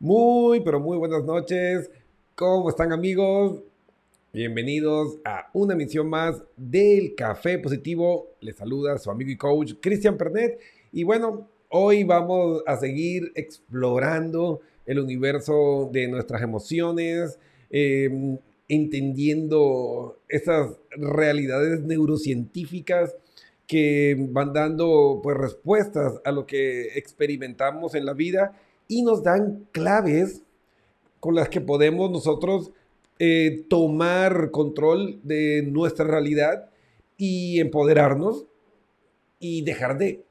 Muy, pero muy buenas noches. ¿Cómo están amigos? Bienvenidos a una emisión más del Café Positivo. Les saluda su amigo y coach Cristian Pernet. Y bueno, hoy vamos a seguir explorando el universo de nuestras emociones, em, entendiendo esas realidades neurocientíficas que van dando pues respuestas a lo que experimentamos en la vida y nos dan claves con las que podemos nosotros eh, tomar control de nuestra realidad y empoderarnos y dejar de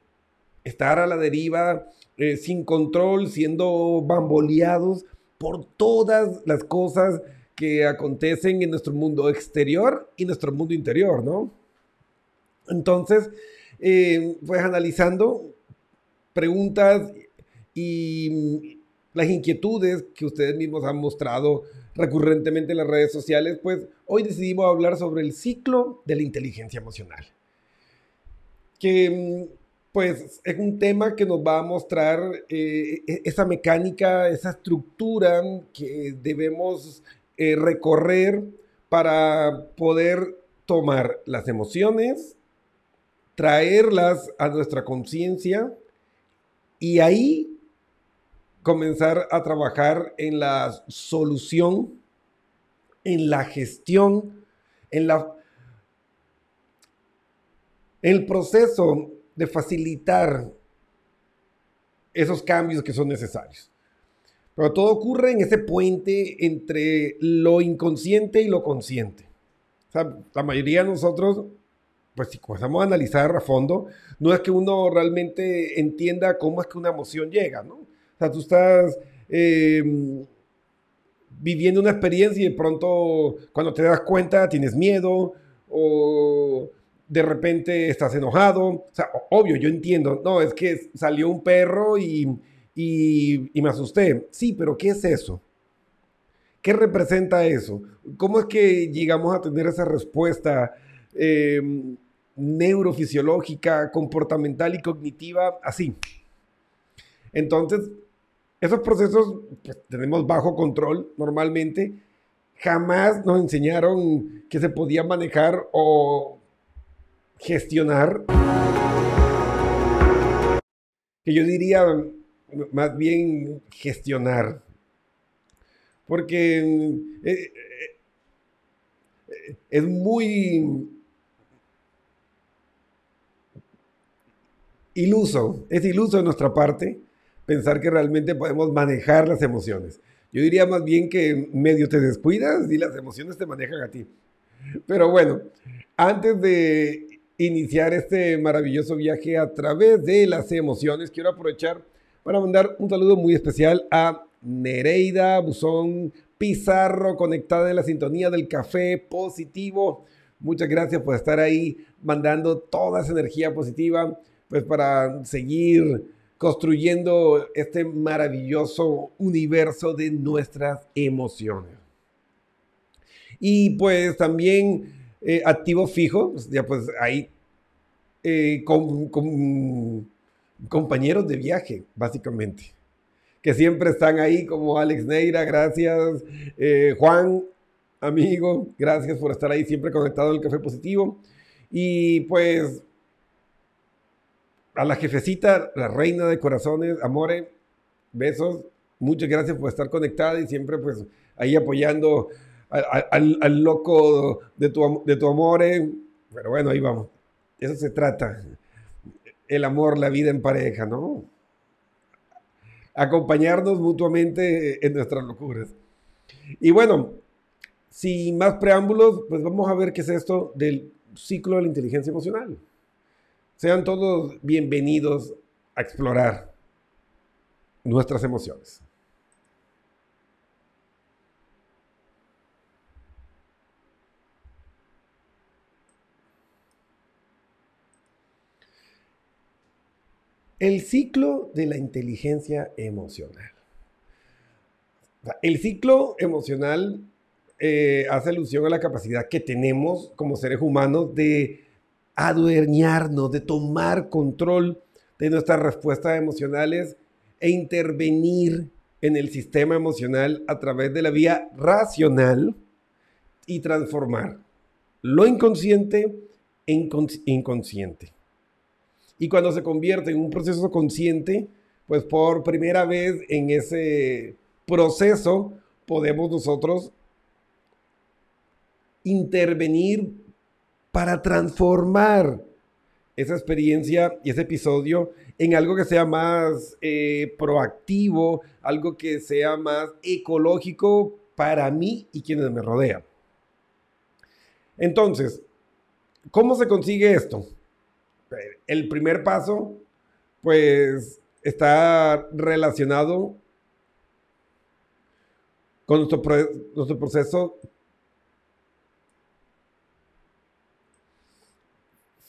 estar a la deriva eh, sin control, siendo bamboleados por todas las cosas que acontecen en nuestro mundo exterior y nuestro mundo interior, ¿no? Entonces, eh, pues analizando preguntas y las inquietudes que ustedes mismos han mostrado recurrentemente en las redes sociales, pues hoy decidimos hablar sobre el ciclo de la inteligencia emocional. Que pues es un tema que nos va a mostrar eh, e-, esa mecánica, esa estructura que debemos eh, recorrer para poder tomar las emociones, traerlas a nuestra conciencia y ahí comenzar a trabajar en la solución, en la gestión, en la el proceso de facilitar esos cambios que son necesarios. Pero todo ocurre en ese puente entre lo inconsciente y lo consciente. la mayoría de nosotros, pues si comenzamos a analizar a fondo, no es que uno realmente entienda cómo es que una emoción llega, ¿no? O sea, tú estás em, viviendo una experiencia y de pronto cuando te das cuenta tienes miedo o de repente estás enojado. O sea, obvio, yo entiendo, no, es que salió un perro y, me asusté. Sí, pero ¿qué es eso? ¿Qué representa eso? ¿Cómo es que llegamos a tener esa respuesta em, neurofisiológica, comportamental y cognitiva así? Entonces, esos procesos pues, tenemos bajo control normalmente. Jamás nos enseñaron que se podía manejar o gestionar. Que yo diría más bien gestionar. Porque eh, eh, es muy iluso, es iluso de nuestra parte pensar que realmente podemos manejar las emociones. Yo diría más bien que medio te descuidas y las emociones te manejan a ti. Pero bueno, antes de iniciar este maravilloso viaje a través de las emociones, quiero aprovechar para mandar un saludo muy especial a Nereida Buzón Pizarro, conectada en la sintonía del café positivo. Muchas gracias por estar ahí mandando toda esa energía positiva, pues para seguir construyendo este maravilloso universo de nuestras emociones. Y pues también eh, activo fijo, pues, ya pues ahí eh, con, compañeros de viaje, básicamente, que siempre están ahí como Alex Neira, gracias, eh, Juan, amigo, gracias por estar ahí siempre conectado al Café Positivo. Y pues a la jefecita, la reina de corazones, Amore, besos. Muchas gracias por estar conectada y siempre pues ahí apoyando al, loco de tu, de tu Amore. Pero bueno, ahí vamos. Eso se trata. El amor, la vida en pareja, ¿no? Acompañarnos mutuamente en nuestras locuras. Y bueno, sin más preámbulos, pues vamos a ver qué es esto del ciclo de la inteligencia emocional. Sean todos bienvenidos a explorar nuestras emociones. El ciclo de la inteligencia emocional. El ciclo emocional eh, hace alusión a la capacidad que tenemos como seres humanos de adueñarnos, de tomar control de nuestras respuestas emocionales e intervenir en el sistema emocional a través de la vía racional y transformar lo inconsciente en inconsciente. Y cuando se convierte en un proceso consciente, pues por primera vez en ese proceso podemos nosotros intervenir para transformar esa experiencia y ese episodio en algo que sea más eh, proactivo, algo que sea más ecológico para mí y quienes me rodean. Entonces, ¿cómo se consigue esto? El primer paso, pues, está relacionado con nuestro, nuestro proceso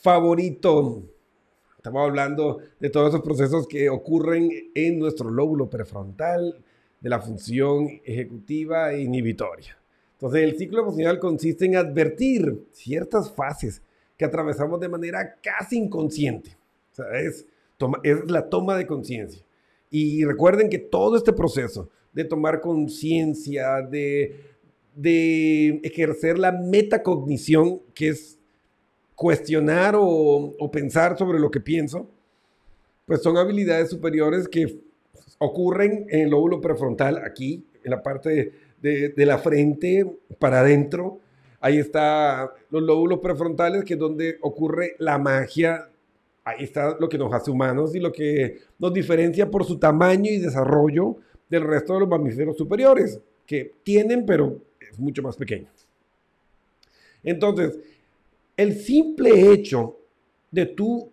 favorito. Estamos hablando de todos esos procesos que ocurren en nuestro lóbulo prefrontal, de la función ejecutiva e inhibitoria. Entonces, el ciclo emocional consiste en advertir ciertas fases que atravesamos de manera casi inconsciente. O sea, es, es la toma de conciencia. Y recuerden que todo este proceso de tomar conciencia, de, de ejercer la metacognición, que es cuestionar o, pensar sobre lo que pienso, pues son habilidades superiores que ocurren en el lóbulo prefrontal, aquí, en la parte de, de la frente para adentro. Ahí está los lóbulos prefrontales, que es donde ocurre la magia. Ahí está lo que nos hace humanos y lo que nos diferencia por su tamaño y desarrollo del resto de los mamíferos superiores, que tienen, pero es mucho más pequeño. Entonces, el simple hecho de tú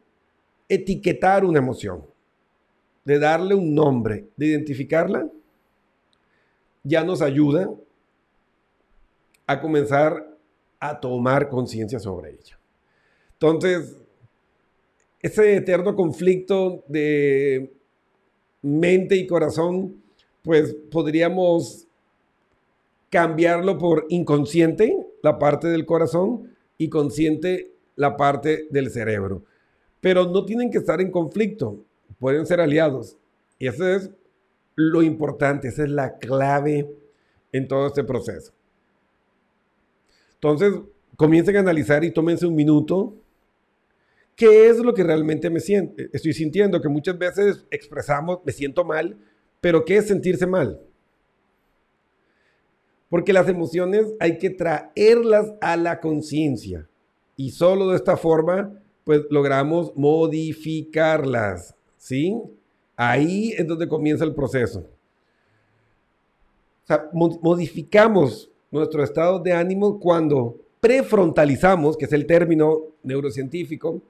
etiquetar una emoción, de darle un nombre, de identificarla, ya nos ayuda a comenzar a tomar conciencia sobre ella. Entonces, ese eterno conflicto de mente y corazón, pues podríamos cambiarlo por inconsciente, la parte del corazón, y consciente la parte del cerebro. Pero no tienen que estar en conflicto, pueden ser aliados. Y eso es lo importante, esa es la clave en todo este proceso. Entonces, comiencen a analizar y tómense un minuto. ¿Qué es lo que realmente me siento? Estoy sintiendo que muchas veces expresamos, me siento mal, pero ¿qué es sentirse mal? Porque las emociones hay que traerlas a la conciencia. Y solo de esta forma, pues logramos modificarlas. ¿Sí? Ahí es donde comienza el proceso. Modificamos nuestro estado de ánimo cuando prefrontalizamos, que es el término neurocientífico,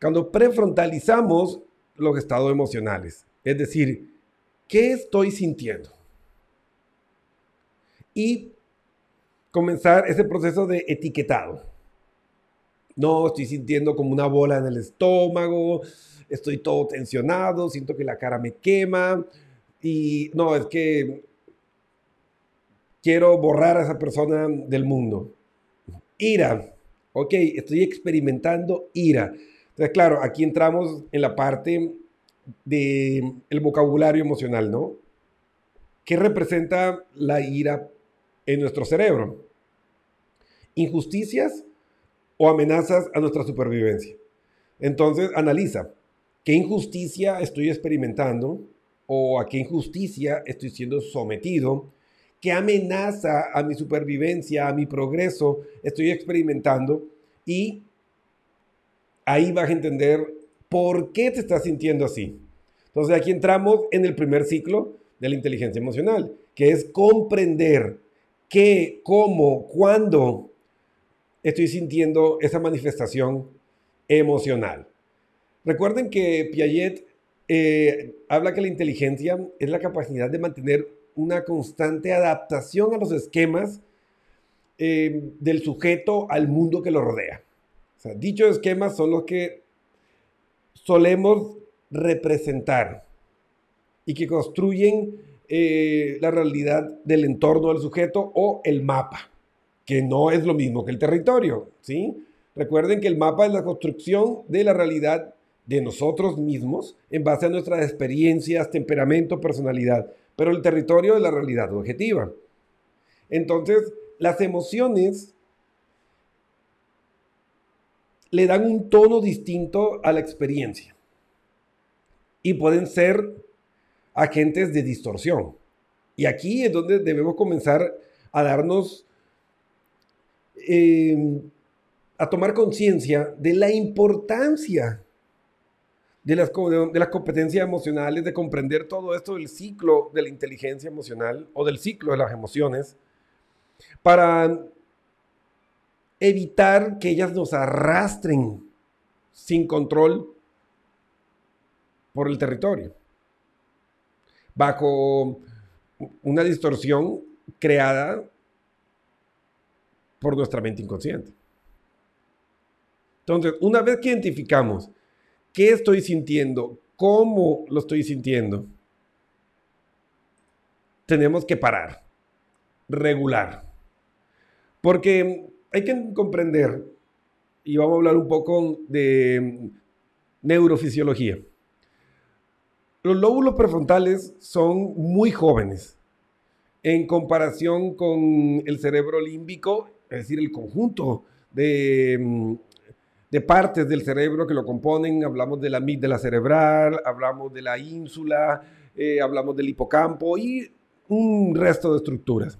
cuando prefrontalizamos los estados emocionales. Es decir, ¿qué estoy sintiendo? Y comenzar ese proceso de etiquetado. No, estoy sintiendo como una bola en el estómago, estoy todo tensionado, siento que la cara me quema y no, es que quiero borrar a esa persona del mundo. Ira, ok, estoy experimentando ira. Entonces, claro, aquí entramos en la parte del el vocabulario emocional, ¿no? ¿Qué representa la ira en nuestro cerebro. Injusticias o amenazas a nuestra supervivencia. Entonces, analiza qué injusticia estoy experimentando o a qué injusticia estoy siendo sometido, qué amenaza a mi supervivencia, a mi progreso estoy experimentando y ahí vas a entender por qué te estás sintiendo así. Entonces aquí entramos en el primer ciclo de la inteligencia emocional, que es comprender qué, cómo, cuándo estoy sintiendo esa manifestación emocional. Recuerden que Piaget eh, habla que la inteligencia es la capacidad de mantener una constante adaptación a los esquemas eh, del sujeto al mundo que lo rodea. dichos esquemas son los que solemos representar y que construyen eh, la realidad del entorno del sujeto o el mapa, que no es lo mismo que el territorio, ¿sí? Recuerden que el mapa es la construcción de la realidad de nosotros mismos en base a nuestras experiencias, temperamento, personalidad, pero el territorio es la realidad objetiva. Entonces, las emociones le dan un tono distinto a la experiencia y pueden ser agentes de distorsión. Y aquí es donde debemos comenzar a darnos, eh, a tomar conciencia de la importancia de las, de las competencias emocionales, de comprender todo esto del ciclo de la inteligencia emocional o del ciclo de las emociones, para evitar que ellas nos arrastren sin control por el territorio, bajo una distorsión creada por nuestra mente inconsciente. Entonces, una vez que identificamos qué estoy sintiendo, cómo lo estoy sintiendo, tenemos que parar, regular. Porque hay que comprender, y vamos a hablar un poco de neurofisiología. Los lóbulos prefrontales son muy jóvenes en comparación con el cerebro límbico, es decir, el conjunto de de partes del cerebro que lo componen. Hablamos de la amígdala cerebral, hablamos de la ínsula, eh, hablamos del hipocampo y un resto de estructuras.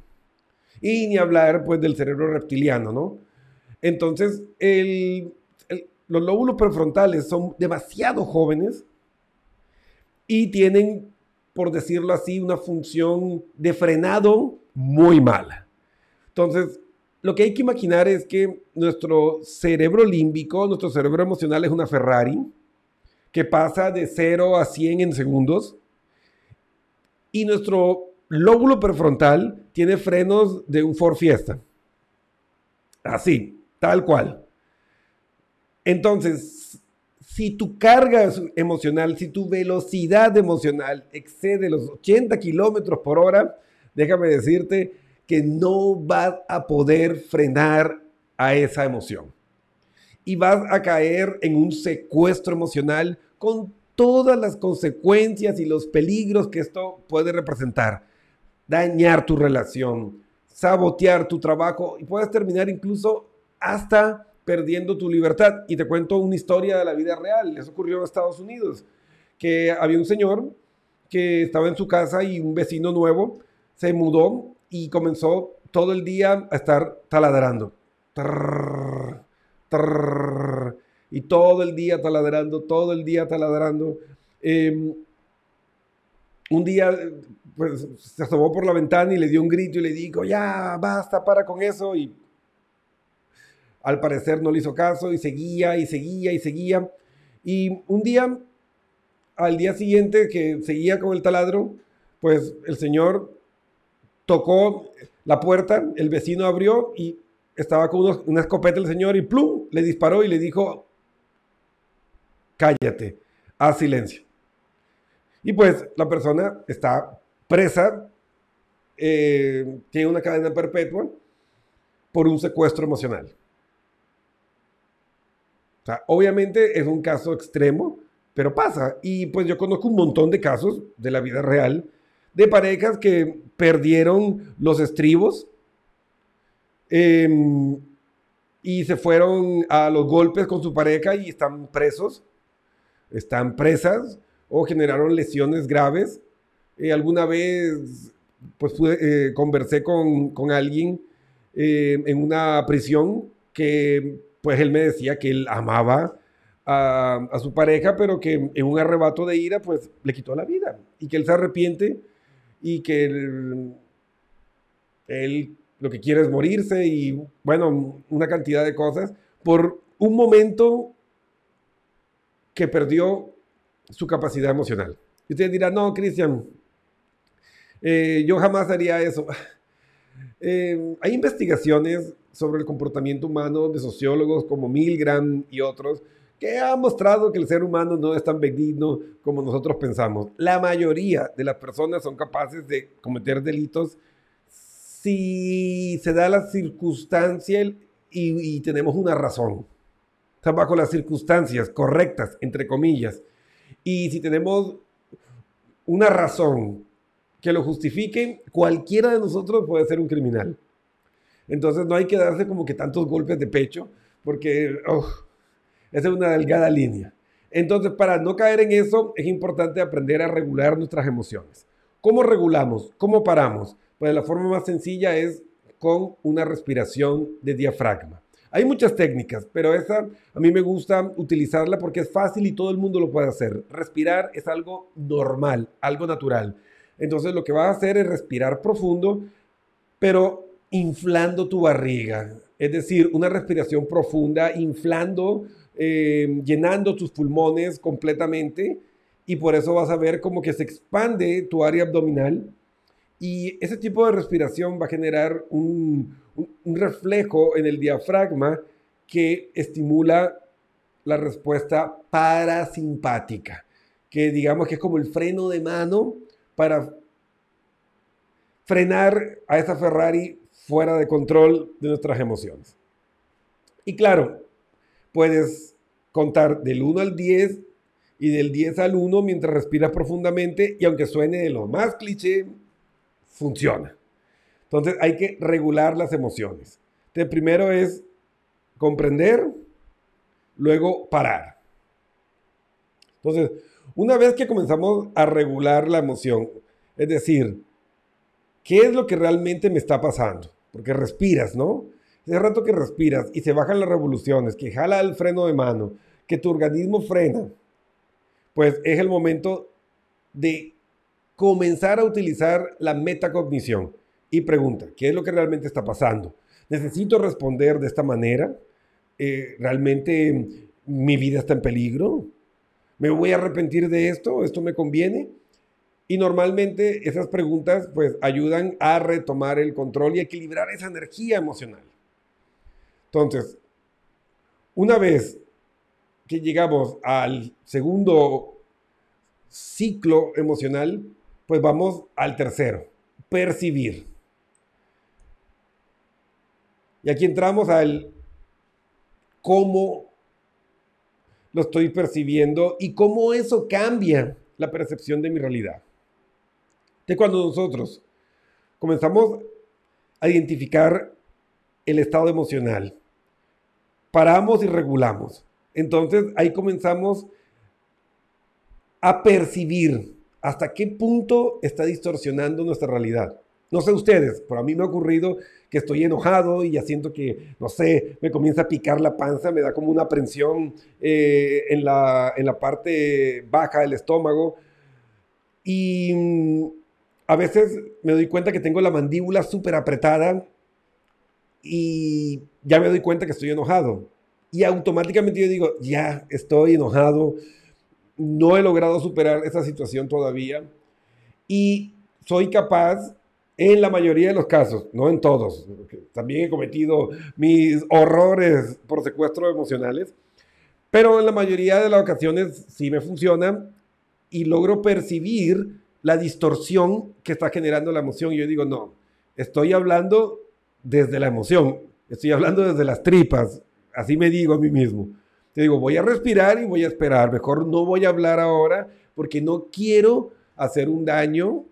Y ni hablar pues del cerebro reptiliano, ¿no? Entonces, los lóbulos prefrontales son demasiado jóvenes y tienen, por decirlo así, una función de frenado muy mala. Entonces, lo que hay que imaginar es que nuestro cerebro límbico, nuestro cerebro emocional es una Ferrari que pasa de 0 a 100 en segundos y nuestro lóbulo prefrontal tiene frenos de un Ford Fiesta. Así, tal cual. Entonces, si tu carga emocional, si tu velocidad emocional excede los 80 kilómetros por hora, déjame decirte que no vas a poder frenar a esa emoción. Y vas a caer en un secuestro emocional con todas las consecuencias y los peligros que esto puede representar. Dañar tu relación, sabotear tu trabajo y puedes terminar incluso hasta perdiendo tu libertad. Y te cuento una historia de la vida real. Eso ocurrió en Estados Unidos, que había un señor que estaba en su casa y un vecino nuevo se mudó y comenzó todo el día a estar taladrando. y todo el día taladrando, todo el día taladrando. Em, un día pues, se asomó por la ventana y le dio un grito y le dijo, ya, basta, para con eso. Y al parecer no le hizo caso y seguía y seguía y seguía. Y un día, al día siguiente que seguía con el taladro, pues el señor tocó la puerta, el vecino abrió y estaba con una escopeta el señor y plum, le disparó y le dijo, cállate, haz silencio. Y pues la persona está presa, eh, tiene una cadena perpetua por un secuestro emocional. Obviamente es un caso extremo, pero pasa. Y pues yo conozco un montón de casos de la vida real de parejas que perdieron los estribos em, y se fueron a los golpes con su pareja y están presos, están presas o generaron lesiones graves. Eh, alguna vez pues eh, conversé con, alguien eh, en una prisión que pues él me decía que él amaba a, su pareja, pero que en un arrebato de ira pues le quitó la vida y que él se arrepiente y que él, lo que quiere es morirse y bueno, una cantidad de cosas por un momento que perdió su capacidad emocional. Y usted dirá, no, Cristian, eh, yo jamás haría eso. Eh, hay investigaciones sobre el comportamiento humano de sociólogos como Milgram y otros que ha mostrado que el ser humano no es tan benigno como nosotros pensamos. La mayoría de las personas son capaces de cometer delitos si se da la circunstancia y, tenemos una razón. sea, bajo las circunstancias correctas, entre comillas. Y si tenemos una razón que lo justifique, cualquiera de nosotros puede ser un criminal. Entonces no hay que darse como que tantos golpes de pecho, porque oh, esa es una delgada línea. Entonces, para no caer en eso, es importante aprender a regular nuestras emociones. ¿Cómo regulamos? ¿Cómo paramos? Pues la forma más sencilla es con una respiración de diafragma. Hay muchas técnicas, pero esa a mí me gusta utilizarla porque es fácil y todo el mundo lo puede hacer. Respirar es algo normal, algo natural. Entonces lo que vas a hacer es respirar profundo, pero inflando tu barriga. Es decir, una respiración profunda, inflando, eh, llenando tus pulmones completamente. Y por eso vas a ver como que se expande tu área abdominal. Y ese tipo de respiración va a generar un, un, reflejo en el diafragma que estimula la respuesta parasimpática, que digamos que es como el freno de mano para frenar a esa Ferrari fuera de control de nuestras emociones. Y claro, puedes contar del 1 al 10 y del 10 al 1 mientras respiras profundamente y aunque suene de lo más cliché, funciona. Entonces hay que regular las emociones. Entonces, primero es comprender, luego parar. Entonces, una vez que comenzamos a regular la emoción, es decir, ¿qué es lo que realmente me está pasando? Porque respiras, ¿no? Ese rato que respiras y se bajan las revoluciones, que jala el freno de mano, que tu organismo frena, pues es el momento de comenzar a utilizar la metacognición y pregunta, ¿qué es lo que realmente está pasando? ¿Necesito responder de esta manera? Eh, ¿Realmente mi vida está en peligro? ¿Me voy a arrepentir de esto? ¿Esto me conviene? Y normalmente esas preguntas pues ayudan a retomar el control y equilibrar esa energía emocional. Entonces, una vez que llegamos al segundo ciclo emocional, pues vamos al tercero, percibir. Y aquí entramos al cómo lo estoy percibiendo y cómo eso cambia la percepción de mi realidad. De cuando nosotros comenzamos a identificar el estado emocional, paramos y regulamos. Entonces ahí comenzamos a percibir hasta qué punto está distorsionando nuestra realidad. No sé ustedes, pero a mí me ha ocurrido que estoy enojado y ya siento que, no sé, me comienza a picar la panza, me da como una aprensión eh, en, la, en la parte baja del estómago. Y mm, a veces me doy cuenta que tengo la mandíbula súper apretada y ya me doy cuenta que estoy enojado. Y automáticamente yo digo, ya estoy enojado, no he logrado superar esa situación todavía. Y soy capaz en la mayoría de los casos, no en todos, también he cometido mis horrores por secuestro emocionales, pero en la mayoría de las ocasiones sí me funciona y logro percibir la distorsión que está generando la emoción. Y yo digo, no, estoy hablando desde la emoción, estoy hablando desde las tripas, así me digo a mí mismo. Te digo, voy a respirar y voy a esperar, mejor no voy a hablar ahora porque no quiero hacer un daño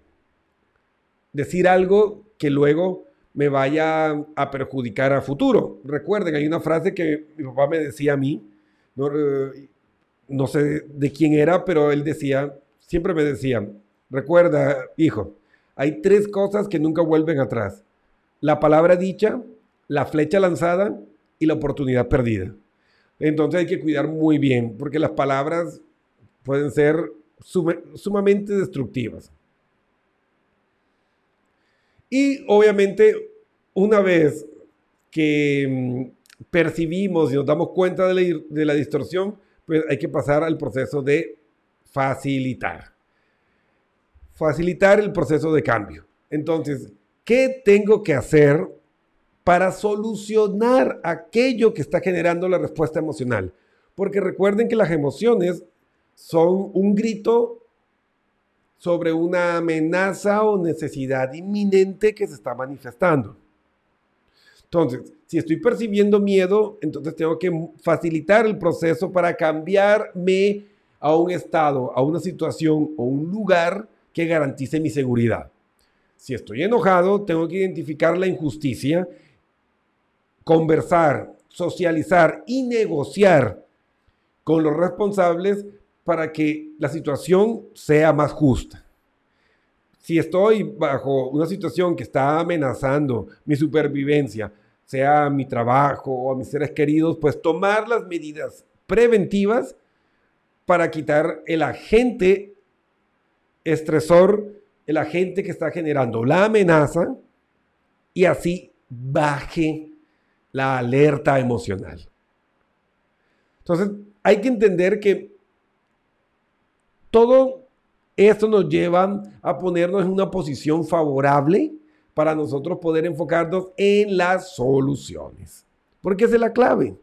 decir algo que luego me vaya a perjudicar a futuro. Recuerden, hay una frase que mi papá me decía a mí, no, eh, no sé de quién era, pero él decía, siempre me decía, recuerda, hijo, hay tres cosas que nunca vuelven atrás. La palabra dicha, la flecha lanzada y la oportunidad perdida. Entonces hay que cuidar muy bien, porque las palabras pueden ser sumamente destructivas. Y obviamente, una vez que mm, percibimos y nos damos cuenta de la, distorsión, pues hay que pasar al proceso de facilitar. Facilitar el proceso de cambio. Entonces, ¿qué tengo que hacer para solucionar aquello que está generando la respuesta emocional? Porque recuerden que las emociones son un grito sobre una amenaza o necesidad inminente que se está manifestando. Entonces, si estoy percibiendo miedo, entonces tengo que facilitar el proceso para cambiarme a un estado, a una situación o un lugar que garantice mi seguridad. Si estoy enojado, tengo que identificar la injusticia, conversar, socializar y negociar con los responsables para que la situación sea más justa. Si estoy bajo una situación que está amenazando mi supervivencia, sea mi trabajo o a mis seres queridos, pues tomar las medidas preventivas para quitar el agente estresor, el agente que está generando la amenaza y así baje la alerta emocional. Entonces, hay que entender que todo esto nos lleva a ponernos en una posición favorable para nosotros poder enfocarnos en las soluciones. Porque esa es la clave.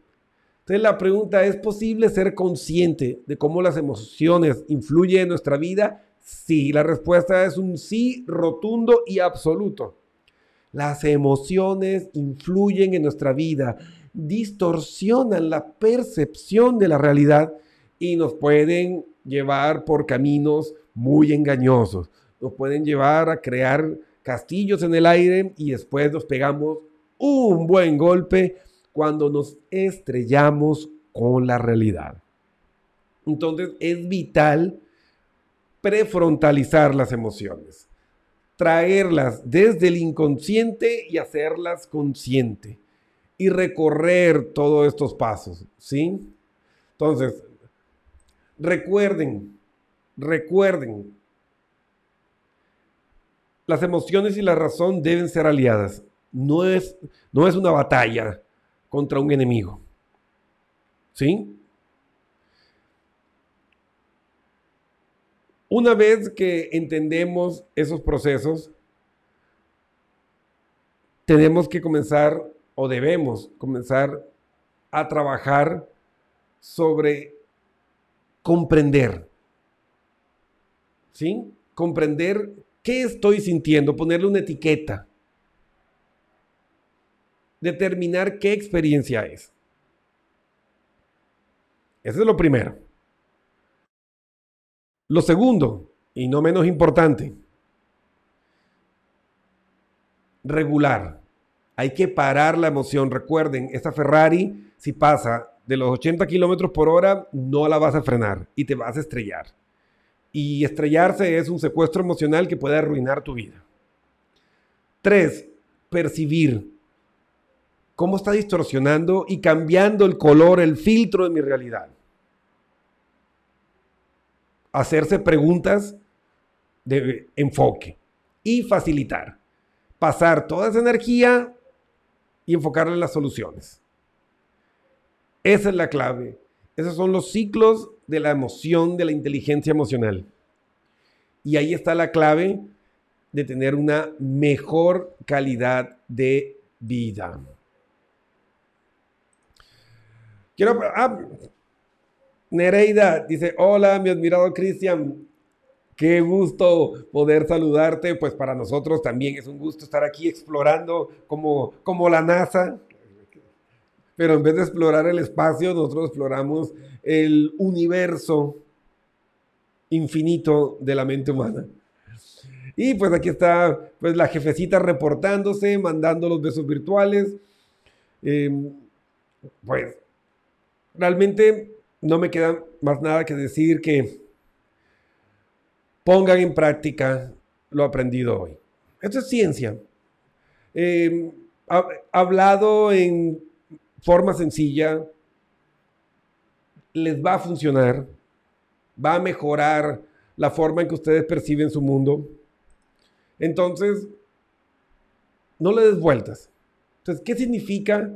Entonces la pregunta, ¿es posible ser consciente de cómo las emociones influyen en nuestra vida? Sí, la respuesta es un sí rotundo y absoluto. Las emociones influyen en nuestra vida, distorsionan la percepción de la realidad y nos pueden llevar por caminos muy engañosos. Nos pueden llevar a crear castillos en el aire y después nos pegamos un buen golpe cuando nos estrellamos con la realidad. Entonces es vital prefrontalizar las emociones, traerlas desde el inconsciente y hacerlas consciente y recorrer todos estos pasos, ¿sí? Entonces, recuerden, recuerden, las emociones y la razón deben ser aliadas. No es, no es una batalla contra un enemigo. ¿Sí? Una vez que entendemos esos procesos, tenemos que comenzar o debemos comenzar a trabajar sobre comprender. ¿Sí? Comprender qué estoy sintiendo, ponerle una etiqueta. Determinar qué experiencia es. Eso es lo primero. Lo segundo, y no menos importante, regular. Hay que parar la emoción. Recuerden, esta Ferrari, si pasa de los 80 kilómetros por hora, no la vas a frenar y te vas a estrellar. Y estrellarse es un secuestro emocional que puede arruinar tu vida. Tres, percibir cómo está distorsionando y cambiando el color, el filtro de mi realidad. Hacerse preguntas de enfoque y facilitar. Pasar toda esa energía y enfocarla en las soluciones. Esa es la clave. Esos son los ciclos de la emoción, de la inteligencia emocional. Y ahí está la clave de tener una mejor calidad de vida. Quiero... Ah, Nereida dice, hola, mi admirado Cristian. Qué gusto poder saludarte. Pues para nosotros también es un gusto estar aquí explorando como, como la NASA, pero en vez de explorar el espacio, nosotros exploramos el universo infinito de la mente humana. Y pues aquí está pues la jefecita reportándose, mandando los besos virtuales. Em, pues realmente no me queda más nada que decir que pongan en práctica lo aprendido hoy. Esto es ciencia. Em, hablado en forma sencilla, les va a funcionar, va a mejorar la forma en que ustedes perciben su mundo. Entonces, no le des vueltas. Entonces, ¿qué significa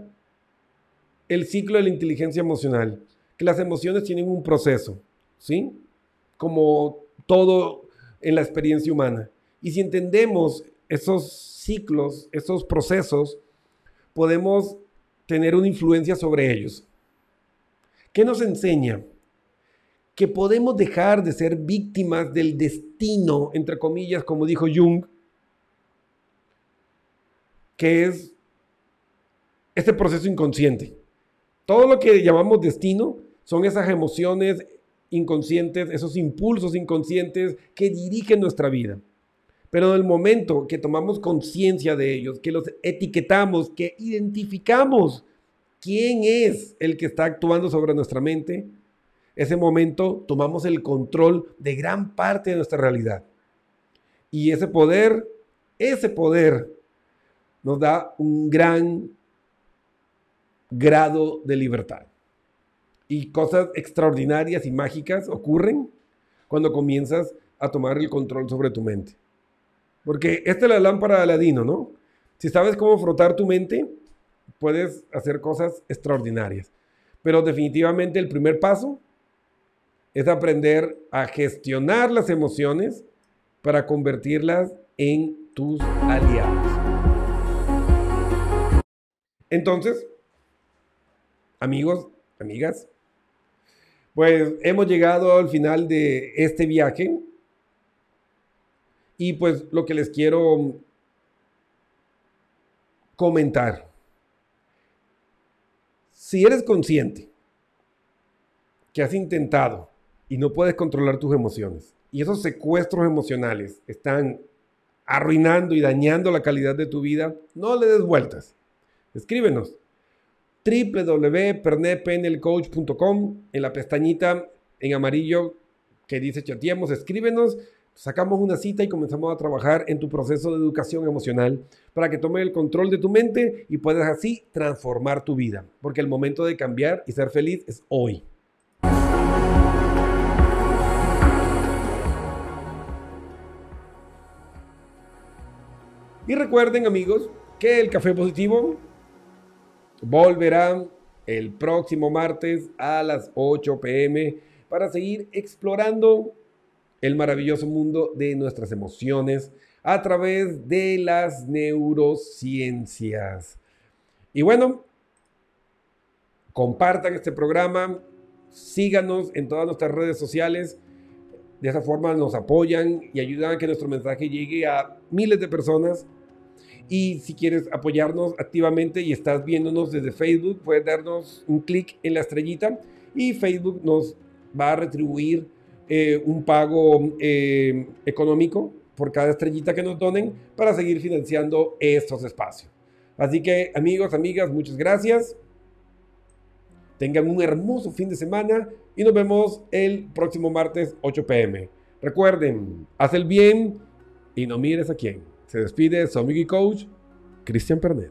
el ciclo de la inteligencia emocional? Que las emociones tienen un proceso, ¿sí? Como todo en la experiencia humana. Y si entendemos esos ciclos, esos procesos, podemos tener una influencia sobre ellos. ¿Qué nos enseña? Que podemos dejar de ser víctimas del destino, entre comillas, como dijo Jung, que es este proceso inconsciente. Todo lo que llamamos destino son esas emociones inconscientes, esos impulsos inconscientes que dirigen nuestra vida. Pero en el momento que tomamos conciencia de ellos, que los etiquetamos, que identificamos quién es el que está actuando sobre nuestra mente, ese momento tomamos el control de gran parte de nuestra realidad. Y ese poder, ese poder nos da un gran grado de libertad. Y cosas extraordinarias y mágicas ocurren cuando comienzas a tomar el control sobre tu mente. Porque esta es la lámpara de Aladino, ¿no? Si sabes cómo frotar tu mente, puedes hacer cosas extraordinarias. Pero definitivamente el primer paso es aprender a gestionar las emociones para convertirlas en tus aliados. Entonces, amigos, amigas, pues hemos llegado al final de este viaje. Y pues lo que les quiero comentar, si eres consciente que has intentado y no puedes controlar tus emociones y esos secuestros emocionales están arruinando y dañando la calidad de tu vida, no le des vueltas. Escríbenos www.pernetpenelcoach.com en la pestañita en amarillo que dice chateemos, escríbenos, sacamos una cita y comenzamos a trabajar en tu proceso de educación emocional para que tome el control de tu mente y puedas así transformar tu vida, porque el momento de cambiar y ser feliz es hoy. Y recuerden amigos que el café positivo volverá el próximo martes a las 8 pm para seguir explorando el maravilloso mundo de nuestras emociones a través de las neurociencias. Y bueno, compartan este programa, síganos en todas nuestras redes sociales. De esa forma nos apoyan y ayudan a que nuestro mensaje llegue a miles de personas y si quieres apoyarnos activamente y estás viéndonos desde Facebook, puedes darnos un clic en la estrellita y Facebook nos va a retribuir eh, un pago eh, económico por cada estrellita que nos donen para seguir financiando estos espacios. Así que amigos, amigas, muchas gracias. Tengan un hermoso fin de semana y nos vemos el próximo martes 8 pm. Recuerden, haz el bien y no mires a quién. Se despide su amigo y coach, Cristian Pernet.